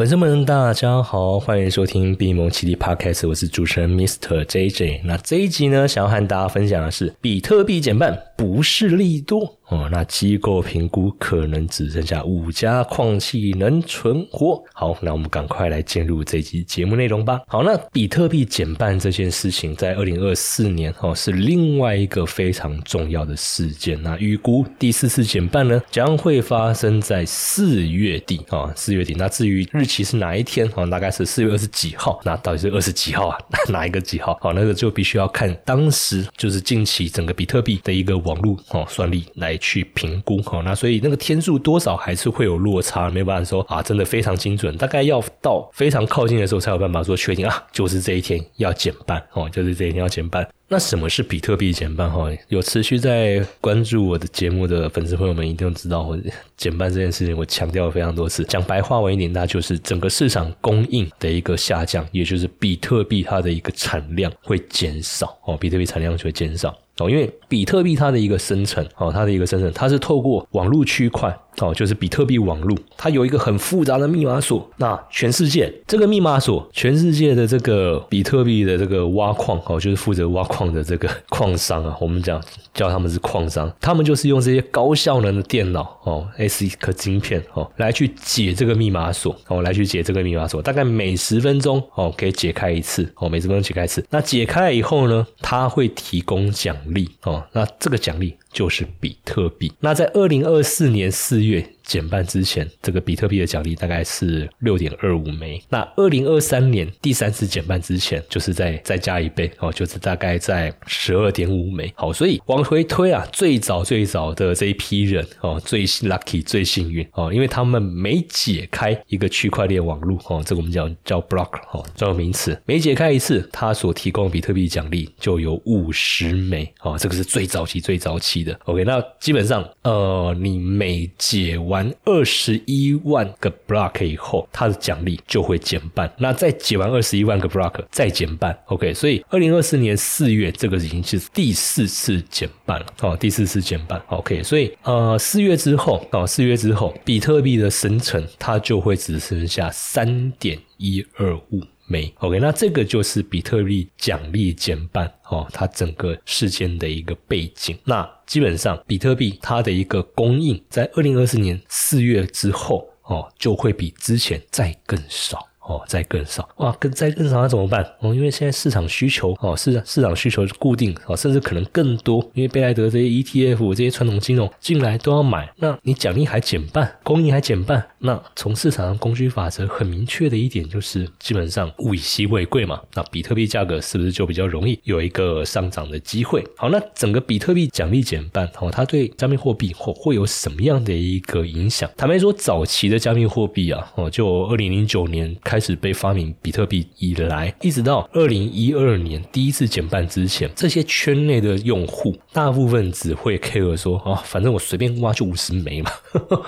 粉丝们，大家好，欢迎收听闭蒙奇力 Podcast，我是主持人 Mr. JJ。那这一集呢，想要和大家分享的是比特币减半不是利多哦。那机构评估可能只剩下五家矿器能存活。好，那我们赶快来进入这集节目内容吧。好，那比特币减半这件事情，在二零二四年哦，是另外一个非常重要的事件。那预估第四次减半呢，将会发生在四月底啊，四月底。那至于日期是哪一天？哦，大概是四月二十几号。那到底是二十几号啊？哪一个几号？好，那个就必须要看当时就是近期整个比特币的一个网络哦算力来去评估。好，那所以那个天数多少还是会有落差，没办法说啊，真的非常精准。大概要到非常靠近的时候才有办法说确定啊，就是这一天要减半哦，就是这一天要减半。那什么是比特币减半？哈，有持续在关注我的节目的粉丝朋友们一定知道，我减半这件事情我强调了非常多次。讲白话文一点，那就是整个市场供应的一个下降，也就是比特币它的一个产量会减少哦，比特币产量就会减少。哦，因为比特币它的一个生成，哦，它的一个生成，它是透过网络区块，哦，就是比特币网络，它有一个很复杂的密码锁。那全世界这个密码锁，全世界的这个比特币的这个挖矿，哦，就是负责挖矿的这个 矿商啊，我们讲叫他们是矿商，他们就是用这些高效能的电脑，哦，S 一颗晶片，哦，来去解这个密码锁，哦，来去解这个密码锁，大概每十分钟，哦，可以解开一次，哦，每十分钟解开一次。那解开以后呢，它会提供奖。励哦，那这个奖励就是比特币。那在二零二四年四月。减半之前，这个比特币的奖励大概是六点二五枚。那二零二三年第三次减半之前，就是再再加一倍哦，就是大概在十二点五枚。好，所以往回推啊，最早最早的这一批人哦，最 lucky 最幸运哦，因为他们每解开一个区块链网络哦，这个我们叫叫 block 哦，专有名词，每解开一次，它所提供比特币奖励就有五十枚哦，这个是最早期最早期的。OK，那基本上呃，你每解完二十一万个 block 以后，它的奖励就会减半。那再解完二十一万个 block，再减半。OK，所以二零二四年四月，这个已经是第四次减半了。哦，第四次减半。OK，所以呃，四月之后，哦，四月之后，比特币的生成它就会只剩下三点一二五。没 OK，那这个就是比特币奖励减半哦，它整个事件的一个背景。那基本上，比特币它的一个供应在二零二四年四月之后哦，就会比之前再更少。哦，再更少哇，更再更少那怎么办？哦，因为现在市场需求哦，市场市场需求固定哦，甚至可能更多，因为贝莱德这些 ETF 这些传统金融进来都要买，那你奖励还减半，供应还减半，那从市场上供需法则很明确的一点就是，基本上物以稀为贵嘛，那比特币价格是不是就比较容易有一个上涨的机会？好，那整个比特币奖励减半哦，它对加密货币会会有什么样的一个影响？坦白说，早期的加密货币啊，哦，就二零零九年开。始被发明比特币以来，一直到二零一二年第一次减半之前，这些圈内的用户大部分只会 care 说啊，反正我随便挖就五十枚嘛，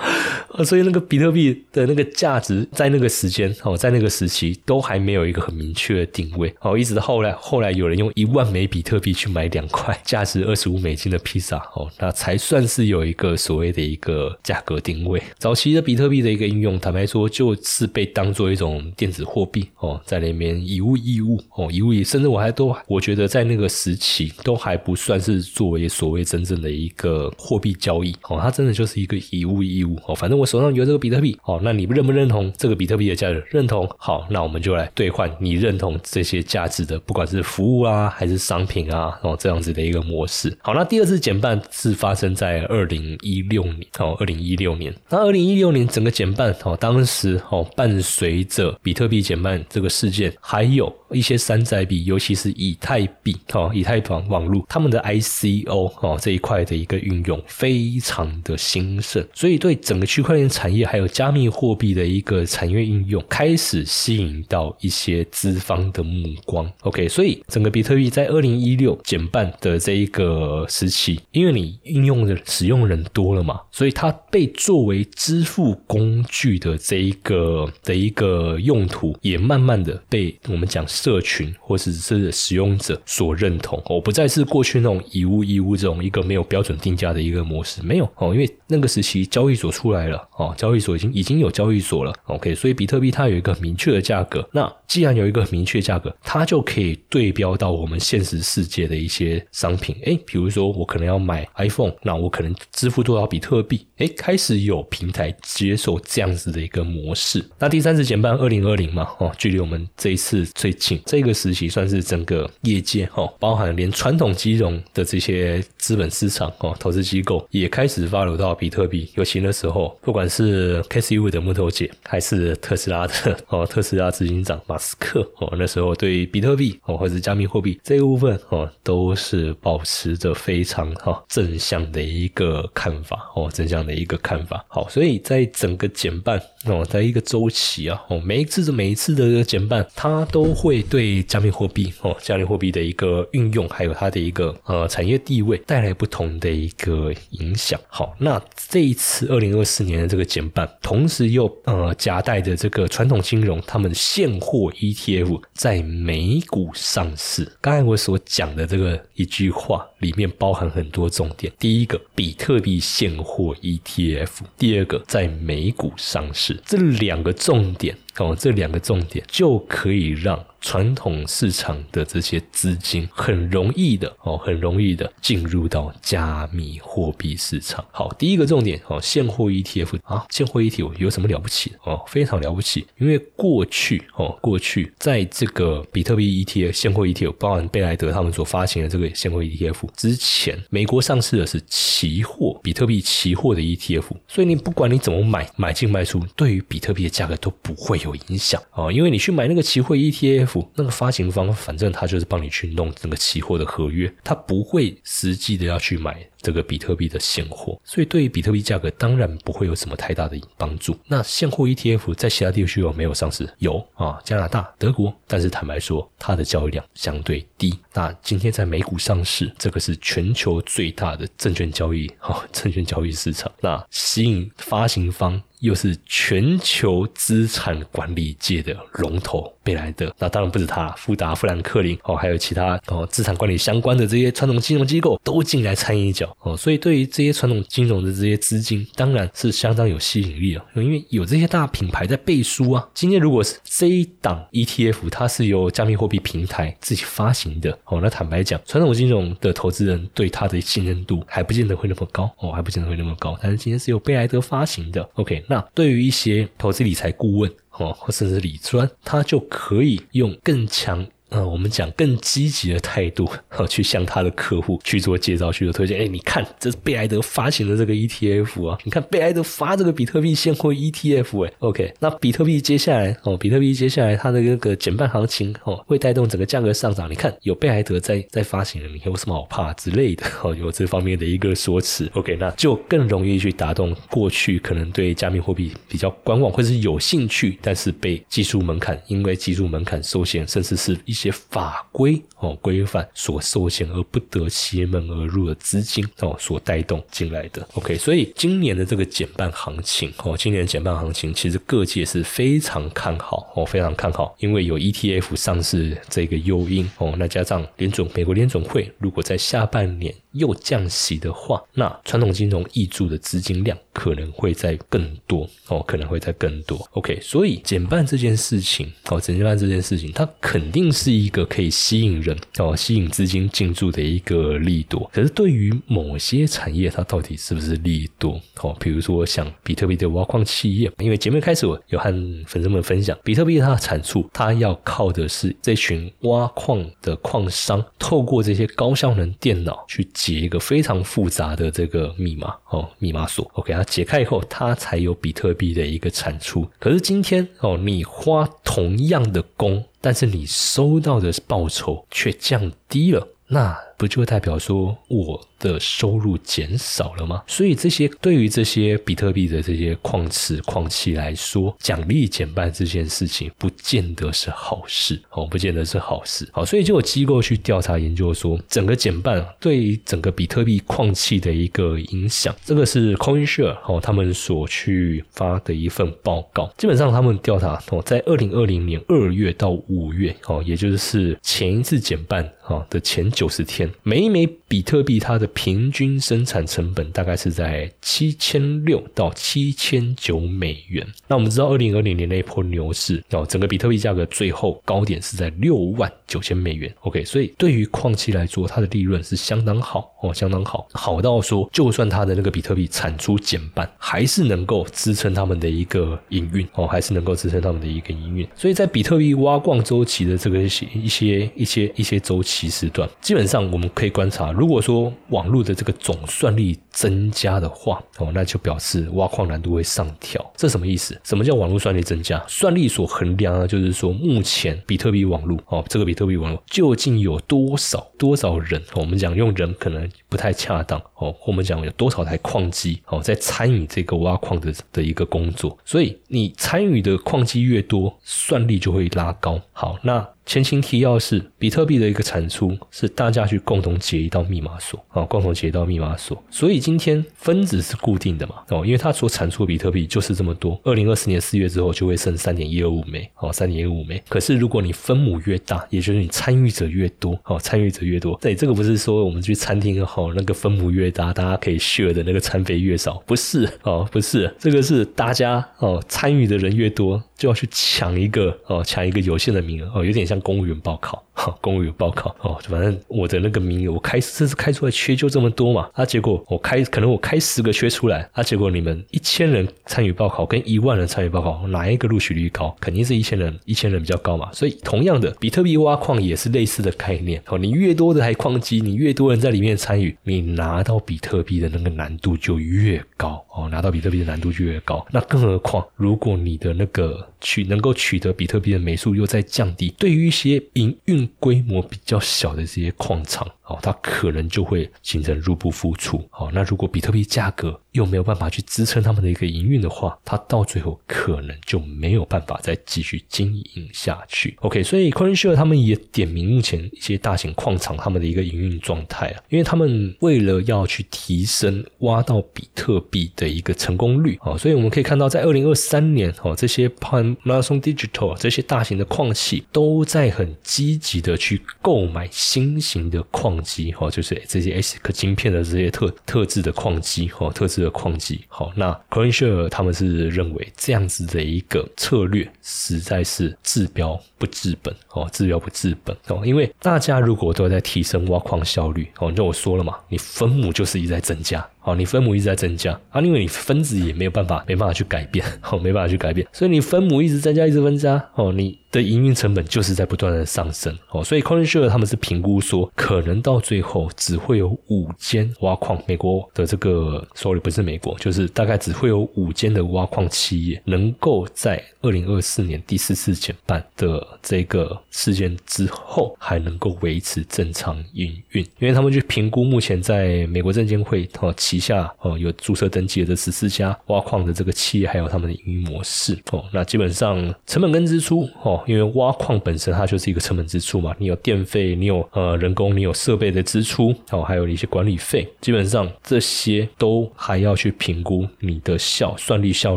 所以那个比特币的那个价值在那个时间哦，在那个时期都还没有一个很明确的定位哦，一直到后来，后来有人用一万枚比特币去买两块价值二十五美金的披萨哦，那才算是有一个所谓的一个价格定位。早期的比特币的一个应用，坦白说就是被当做一种。电子货币哦，在那边以物易物哦，以物易，甚至我还都我觉得在那个时期都还不算是作为所谓真正的一个货币交易哦，它真的就是一个以物易物哦。反正我手上有这个比特币哦，那你认不认同这个比特币的价值？认同，好，那我们就来兑换你认同这些价值的，不管是服务啊还是商品啊哦，这样子的一个模式。好，那第二次减半是发生在二零一六年哦，二零一六年。那二零一六年整个减半哦，当时哦伴随着比特币减半这个事件，还有一些山寨币，尤其是以太币哦，以太坊网络，他们的 ICO 哦这一块的一个运用非常的兴盛，所以对整个区块链产业还有加密货币的一个产业应用，开始吸引到一些资方的目光。OK，所以整个比特币在二零一六减半的这一个时期，因为你应用的使用人多了嘛，所以它被作为支付工具的这一个的一个用。用途也慢慢的被我们讲社群或者是使用者所认同哦，不再是过去那种以物易物这种一个没有标准定价的一个模式，没有哦，因为那个时期交易所出来了哦，交易所已经已经有交易所了，OK，所以比特币它有一个明确的价格。那既然有一个明确价格，它就可以对标到我们现实世界的一些商品。哎，比如说我可能要买 iPhone，那我可能支付多少比特币？哎，开始有平台接受这样子的一个模式。那第三次减半，二零二零嘛，哦，距离我们这一次最近，这个时期算是整个业界哦，包含连传统金融的这些资本市场哦，投资机构也开始发流到比特币。尤其那时候，不管是 KCU 的木头姐，还是特斯拉的哦，特斯拉执行长马斯克哦，那时候对比特币哦，或者是加密货币这一部分哦，都是保持着非常哈正向的一个看法哦，正向的一个看法。好，所以在整个减半哦，在一个周期啊哦，每次的每一次的减半，它都会对加密货币哦，加密货币的一个运用，还有它的一个呃产业地位带来不同的一个影响。好，那这一次二零二四年的这个减半，同时又呃夹带着这个传统金融他们现货 ETF 在美股上市。刚才我所讲的这个一句话里面包含很多重点。第一个，比特币现货 ETF；第二个，在美股上市。这两个重点哦，这两个重点就可以让。传统市场的这些资金很容易的哦，很容易的进入到加密货币市场。好，第一个重点哦，现货 ETF 啊，现货 ETF 有什么了不起哦？非常了不起，因为过去哦，过去在这个比特币 ETF 现货 ETF，包含贝莱德他们所发行的这个现货 ETF 之前，美国上市的是期货比特币期货的 ETF，所以你不管你怎么买，买进卖出，对于比特币的价格都不会有影响哦，因为你去买那个期货 ETF。那个发行方，反正他就是帮你去弄那个期货的合约，他不会实际的要去买。这个比特币的现货，所以对于比特币价格当然不会有什么太大的帮助。那现货 ETF 在其他地区有没有上市？有啊，加拿大、德国，但是坦白说，它的交易量相对低。那今天在美股上市，这个是全球最大的证券交易哈，证券交易市场。那吸引发行方又是全球资产管理界的龙头。贝莱德，那当然不止他，富达、富兰克林哦，还有其他哦资产管理相关的这些传统金融机构都进来参与一脚。哦，所以对于这些传统金融的这些资金，当然是相当有吸引力了，因为有这些大品牌在背书啊。今天如果是这一档 ETF，它是由加密货币平台自己发行的，哦，那坦白讲，传统金融的投资人对它的信任度还不见得会那么高，哦，还不见得会那么高。但是今天是由贝莱德发行的，OK，那对于一些投资理财顾问，哦，或甚至理专，他就可以用更强。呃，我们讲更积极的态度，哈，去向他的客户去做介绍、去做推荐。哎，你看，这是贝莱德发行的这个 ETF 啊，你看贝莱德发这个比特币现货 ETF，哎，OK，那比特币接下来哦，比特币接下来它的那个减半行情哦，会带动整个价格上涨。你看，有贝莱德在在发行，你有什么好怕之类的？哦，有这方面的一个说辞，OK，那就更容易去打动过去可能对加密货币比较观望或者是有兴趣，但是被技术门槛因为技术门槛受限，甚至是一些法规哦规范所受限而不得邪门而入的资金哦所带动进来的，OK，所以今年的这个减半行情哦，今年减半行情其实各界是非常看好哦，非常看好，因为有 ETF 上市这个诱因哦，那加上联总美国联总会如果在下半年又降息的话，那传统金融挹注的资金量可能会在更多哦，可能会在更多，OK，所以减半这件事情哦，减半这件事情它肯定是。一个可以吸引人哦，吸引资金进驻的一个利多。可是对于某些产业，它到底是不是利多？哦，比如说像比特币的挖矿企业，因为节目开始我有和粉丝们分享，比特币它的产出，它要靠的是这群挖矿的矿商，透过这些高效能电脑去解一个非常复杂的这个密码哦，密码锁。OK，它解开以后，它才有比特币的一个产出。可是今天哦，你花同样的工。但是你收到的报酬却降低了，那不就代表说我？的收入减少了吗？所以这些对于这些比特币的这些矿池矿器来说，奖励减半这件事情不见得是好事哦，不见得是好事。好，所以就有机构去调查研究说，整个减半对于整个比特币矿器的一个影响，这个是 CoinShare 哦他们所去发的一份报告。基本上他们调查哦，在二零二零年二月到五月哦，也就是前一次减半啊的前九十天，每一枚比特币它的平均生产成本大概是在七千六到七千九美元。那我们知道，二零二零年那一波牛市哦，整个比特币价格最后高点是在六万九千美元。OK，所以对于矿期来说，它的利润是相当好哦，相当好，好到说，就算它的那个比特币产出减半，还是能够支撑他们的一个营运哦，还是能够支撑他们的一个营运。所以在比特币挖矿周期的这个一些一些一些周期时段，基本上我们可以观察，如果说往网络的这个总算力增加的话哦，那就表示挖矿难度会上调。这什么意思？什么叫网络算力增加？算力所衡量的，就是说目前比特币网络哦，这个比特币网络究竟有多少多少人？我们讲用人可能不太恰当哦，我们讲有多少台矿机哦，在参与这个挖矿的的一个工作。所以你参与的矿机越多，算力就会拉高。好，那。前情提要是，比特币的一个产出是大家去共同解一道密码锁啊，共同解一道密码锁。所以今天分子是固定的嘛，哦，因为它所产出的比特币就是这么多。二零二四年四月之后就会剩三点一二五枚，哦，三点一五枚。可是如果你分母越大，也就是你参与者越多，哦，参与者越多，对，这个不是说我们去餐厅哦，那个分母越大，大家可以 share 的那个餐费越少，不是哦，不是，这个是大家哦参与的人越多，就要去抢一个哦，抢一个有限的名额哦，有点像。公务员报考，哈，公务员报考哦，反正我的那个名额，我开这次开出来缺就这么多嘛，啊，结果我开开可能我开十个缺出来，啊，结果你们一千人参与报考跟一万人参与报考，哪一个录取率高？肯定是一千人，一千人比较高嘛。所以同样的，比特币挖矿也是类似的概念哦，你越多的台矿机，你越多人在里面参与，你拿到比特币的那个难度就越高哦，拿到比特币的难度就越高。那更何况，如果你的那个取能够取得比特币的枚数又在降低，对于一些营运规模比较小的这些矿场。哦，它可能就会形成入不敷出。好，那如果比特币价格又没有办法去支撑他们的一个营运的话，它到最后可能就没有办法再继续经营下去。OK，所以 CoinShare 他们也点名目前一些大型矿场他们的一个营运状态啊，因为他们为了要去提升挖到比特币的的一个成功率哦，所以我们可以看到，在二零二三年哦，这些 Pan Marathon Digital 这些大型的矿企都在很积极的去购买新型的矿。机哈，就是这些 S 克晶片的这些特特制的矿机哈，特制的矿机好，那 CoinShare 他们是认为这样子的一个策略实在是治标不治本哦，治标不治本哦，因为大家如果都在提升挖矿效率哦，那我说了嘛，你分母就是一直在增加。好，你分母一直在增加啊，因为你分子也没有办法，没办法去改变，好，没办法去改变，所以你分母一直增加，一直增加，哦，你的营运成本就是在不断的上升，哦，所以 CoinShare 他们是评估说，可能到最后只会有五间挖矿，美国的这个，sorry 不是美国，就是大概只会有五间的挖矿企业能够在二零二四年第四次减半的这个事件之后，还能够维持正常营运，因为他们去评估目前在美国证监会哦。旗下哦有注册登记的这十四家挖矿的这个企业，还有他们的营运模式哦，那基本上成本跟支出哦，因为挖矿本身它就是一个成本支出嘛，你有电费，你有呃人工，你有设备的支出哦，还有一些管理费，基本上这些都还要去评估你的效算力效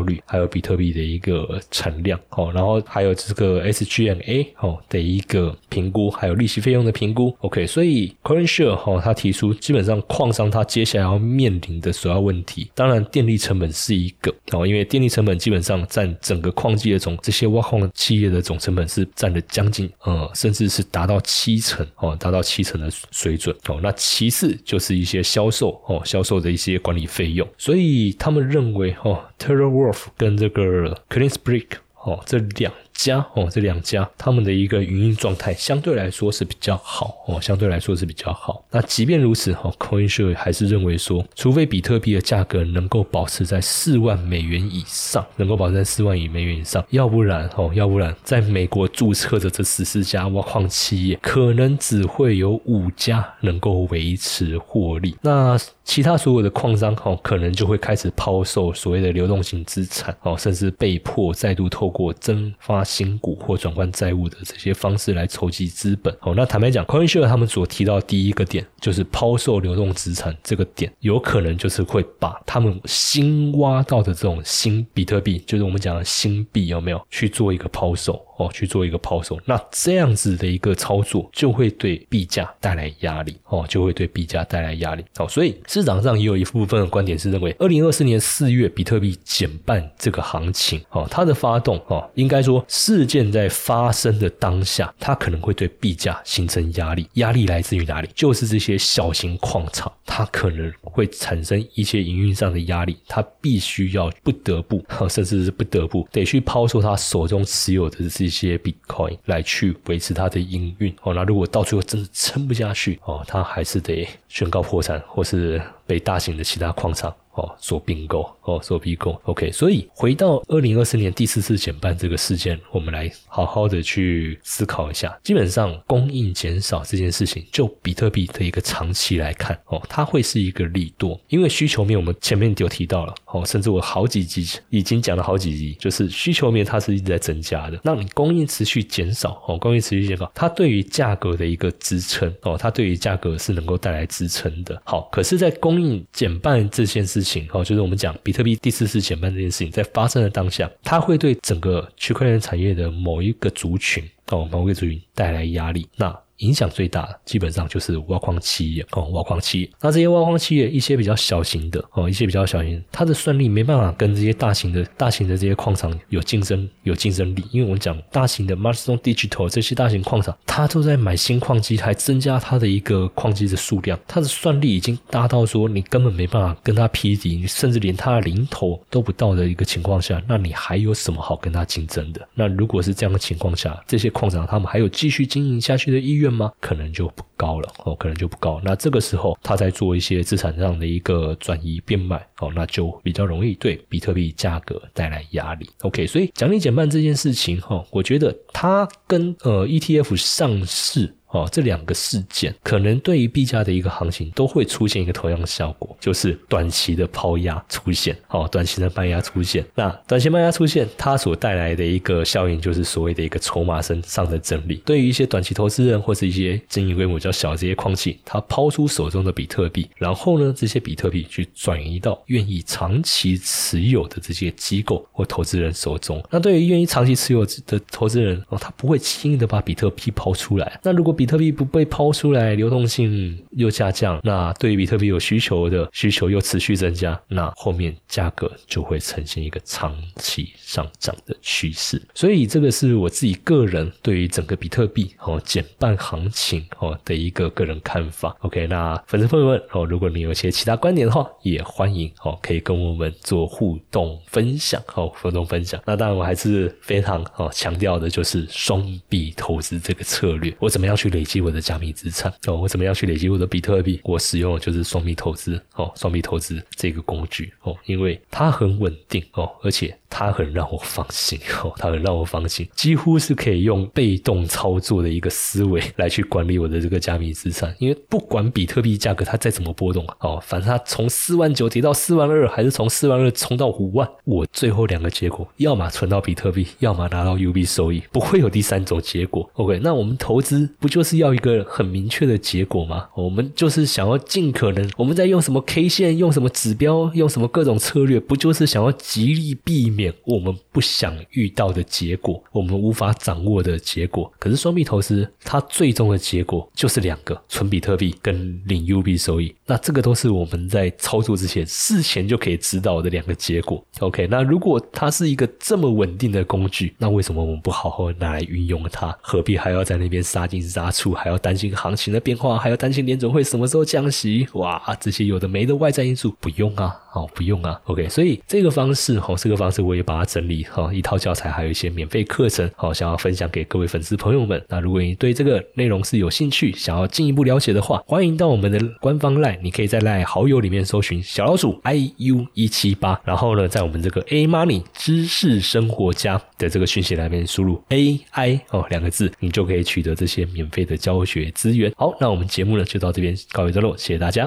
率，还有比特币的一个产量哦，然后还有这个 SGMA 哦的一个评估，还有利息费用的评估。OK，所以 CoinShare 哈他提出，基本上矿商他接下来要面临。的首要问题，当然电力成本是一个哦，因为电力成本基本上占整个矿机的总这些挖矿企业的总成本是占了将近呃，甚至是达到七成哦，达到七成的水准哦。那其次就是一些销售哦，销售的一些管理费用，所以他们认为哦，TerraWolf 跟这个 CleanSpeak 哦这两。家哦，这两家他们的一个营运状态相对来说是比较好哦，相对来说是比较好。那即便如此哈，CoinShare 还是认为说，除非比特币的价格能够保持在四万美元以上，能够保持在四万亿美元以上，要不然哦，要不然在美国注册的这十四家挖矿企业，可能只会有五家能够维持获利。那其他所有的矿商哦，可能就会开始抛售所谓的流动性资产哦，甚至被迫再度透过增发。新股或转换债务的这些方式来筹集资本。哦，那坦白讲，CoinShare 他们所提到第一个点就是抛售流动资产这个点，有可能就是会把他们新挖到的这种新比特币，就是我们讲的新币有没有去做一个抛售？哦去做一个抛售，那这样子的一个操作就会对币价带来压力哦，就会对币价带来压力哦。所以市场上也有一部分的观点是认为，二零二四年四月比特币减半这个行情哦，它的发动哦，应该说事件在发生的当下，它可能会对币价形成压力，压力来自于哪里？就是这些小型矿场，它可能会产生一些营运上的压力，它必须要不得不，甚至是不得不得去抛售它手中持有的这些 Bitcoin 来去维持它的营运。哦，那如果到最后真的撑不下去，哦，它还是得宣告破产，或是被大型的其他矿场。哦，所并购，哦，所并购，OK。所以回到二零二四年第四次减半这个事件，我们来好好的去思考一下。基本上供应减少这件事情，就比特币的一个长期来看，哦，它会是一个利多，因为需求面我们前面就提到了，哦，甚至我好几集已经讲了好几集，就是需求面它是一直在增加的。那你供应持续减少，哦，供应持续减少，它对于价格的一个支撑，哦，它对于价格是能够带来支撑的。好，可是，在供应减半这件事。情哦，就是我们讲比特币第四次减半这件事情，在发生的当下，它会对整个区块链产业的某一个族群哦，某一个族群带来压力。那影响最大的基本上就是挖矿企业哦，挖矿企业。那这些挖矿企业，一些比较小型的哦，一些比较小型，它的算力没办法跟这些大型的、大型的这些矿场有竞争、有竞争力。因为我们讲大型的 m a s t e r Digital 这些大型矿场，它都在买新矿机，还增加它的一个矿机的数量，它的算力已经大到说你根本没办法跟它匹敌，你甚至连它的零头都不到的一个情况下，那你还有什么好跟它竞争的？那如果是这样的情况下，这些矿场他们还有继续经营下去的意愿？吗？可能就不高了哦，可能就不高。那这个时候，他在做一些资产上的一个转移变卖哦，那就比较容易对比特币价格带来压力。OK，所以奖励减半这件事情哈，我觉得它跟呃 ETF 上市。哦，这两个事件可能对于币价的一个行情都会出现一个同样的效果，就是短期的抛压出现，哦，短期的卖压出现。那短期卖压出现，它所带来的一个效应就是所谓的一个筹码身上的整理。对于一些短期投资人或是一些经营规模较小的这些矿企，他抛出手中的比特币，然后呢，这些比特币去转移到愿意长期持有的这些机构或投资人手中。那对于愿意长期持有的投资人哦，他不会轻易的把比特币抛出来。那如果比特币不被抛出来，流动性又下降，那对于比特币有需求的需求又持续增加，那后面价格就会呈现一个长期上涨的趋势。所以这个是我自己个人对于整个比特币哦减半行情哦的一个个人看法。OK，那粉丝朋友们哦，如果你有些其他观点的话，也欢迎哦可以跟我们做互动分享哦互动分享。那当然我还是非常哦强调的就是双币投资这个策略，我怎么样去。去累积我的加密资产哦，我怎么样去累积我的比特币？我使用的就是双币投资哦，双币投资这个工具哦，因为它很稳定哦，而且。它很让我放心 哦，它很让我放心，几乎是可以用被动操作的一个思维来去管理我的这个加密资产。因为不管比特币价格它再怎么波动哦，反正它从四万九跌到四万二，还是从四万二冲到五万，我最后两个结果，要么存到比特币，要么拿到 UB 收益，不会有第三种结果。OK，那我们投资不就就是要一个很明确的结果吗？我们就是想要尽可能，我们在用什么 K 线，用什么指标，用什么各种策略，不就是想要极力避免？我们不想遇到的结果，我们无法掌握的结果。可是双币投资，它最终的结果就是两个：存比特币跟领 UB 收益。那这个都是我们在操作之前事前就可以知道的两个结果。OK，那如果它是一个这么稳定的工具，那为什么我们不好好拿来运用它？何必还要在那边杀进杀还要担心行情的变化，还要担心联总会什么时候降息？哇，这些有的没的外在因素，不用啊，好，不用啊。OK，所以这个方式，哦，这个方式。我也把它整理好一套教材，还有一些免费课程，好想要分享给各位粉丝朋友们。那如果你对这个内容是有兴趣，想要进一步了解的话，欢迎到我们的官方赖，你可以在赖好友里面搜寻小老鼠 i u 一七八，然后呢，在我们这个 A Money 知识生活家的这个讯息那边输入 A I 哦两个字，你就可以取得这些免费费的教学资源。好，那我们节目呢就到这边告一段落，谢谢大家。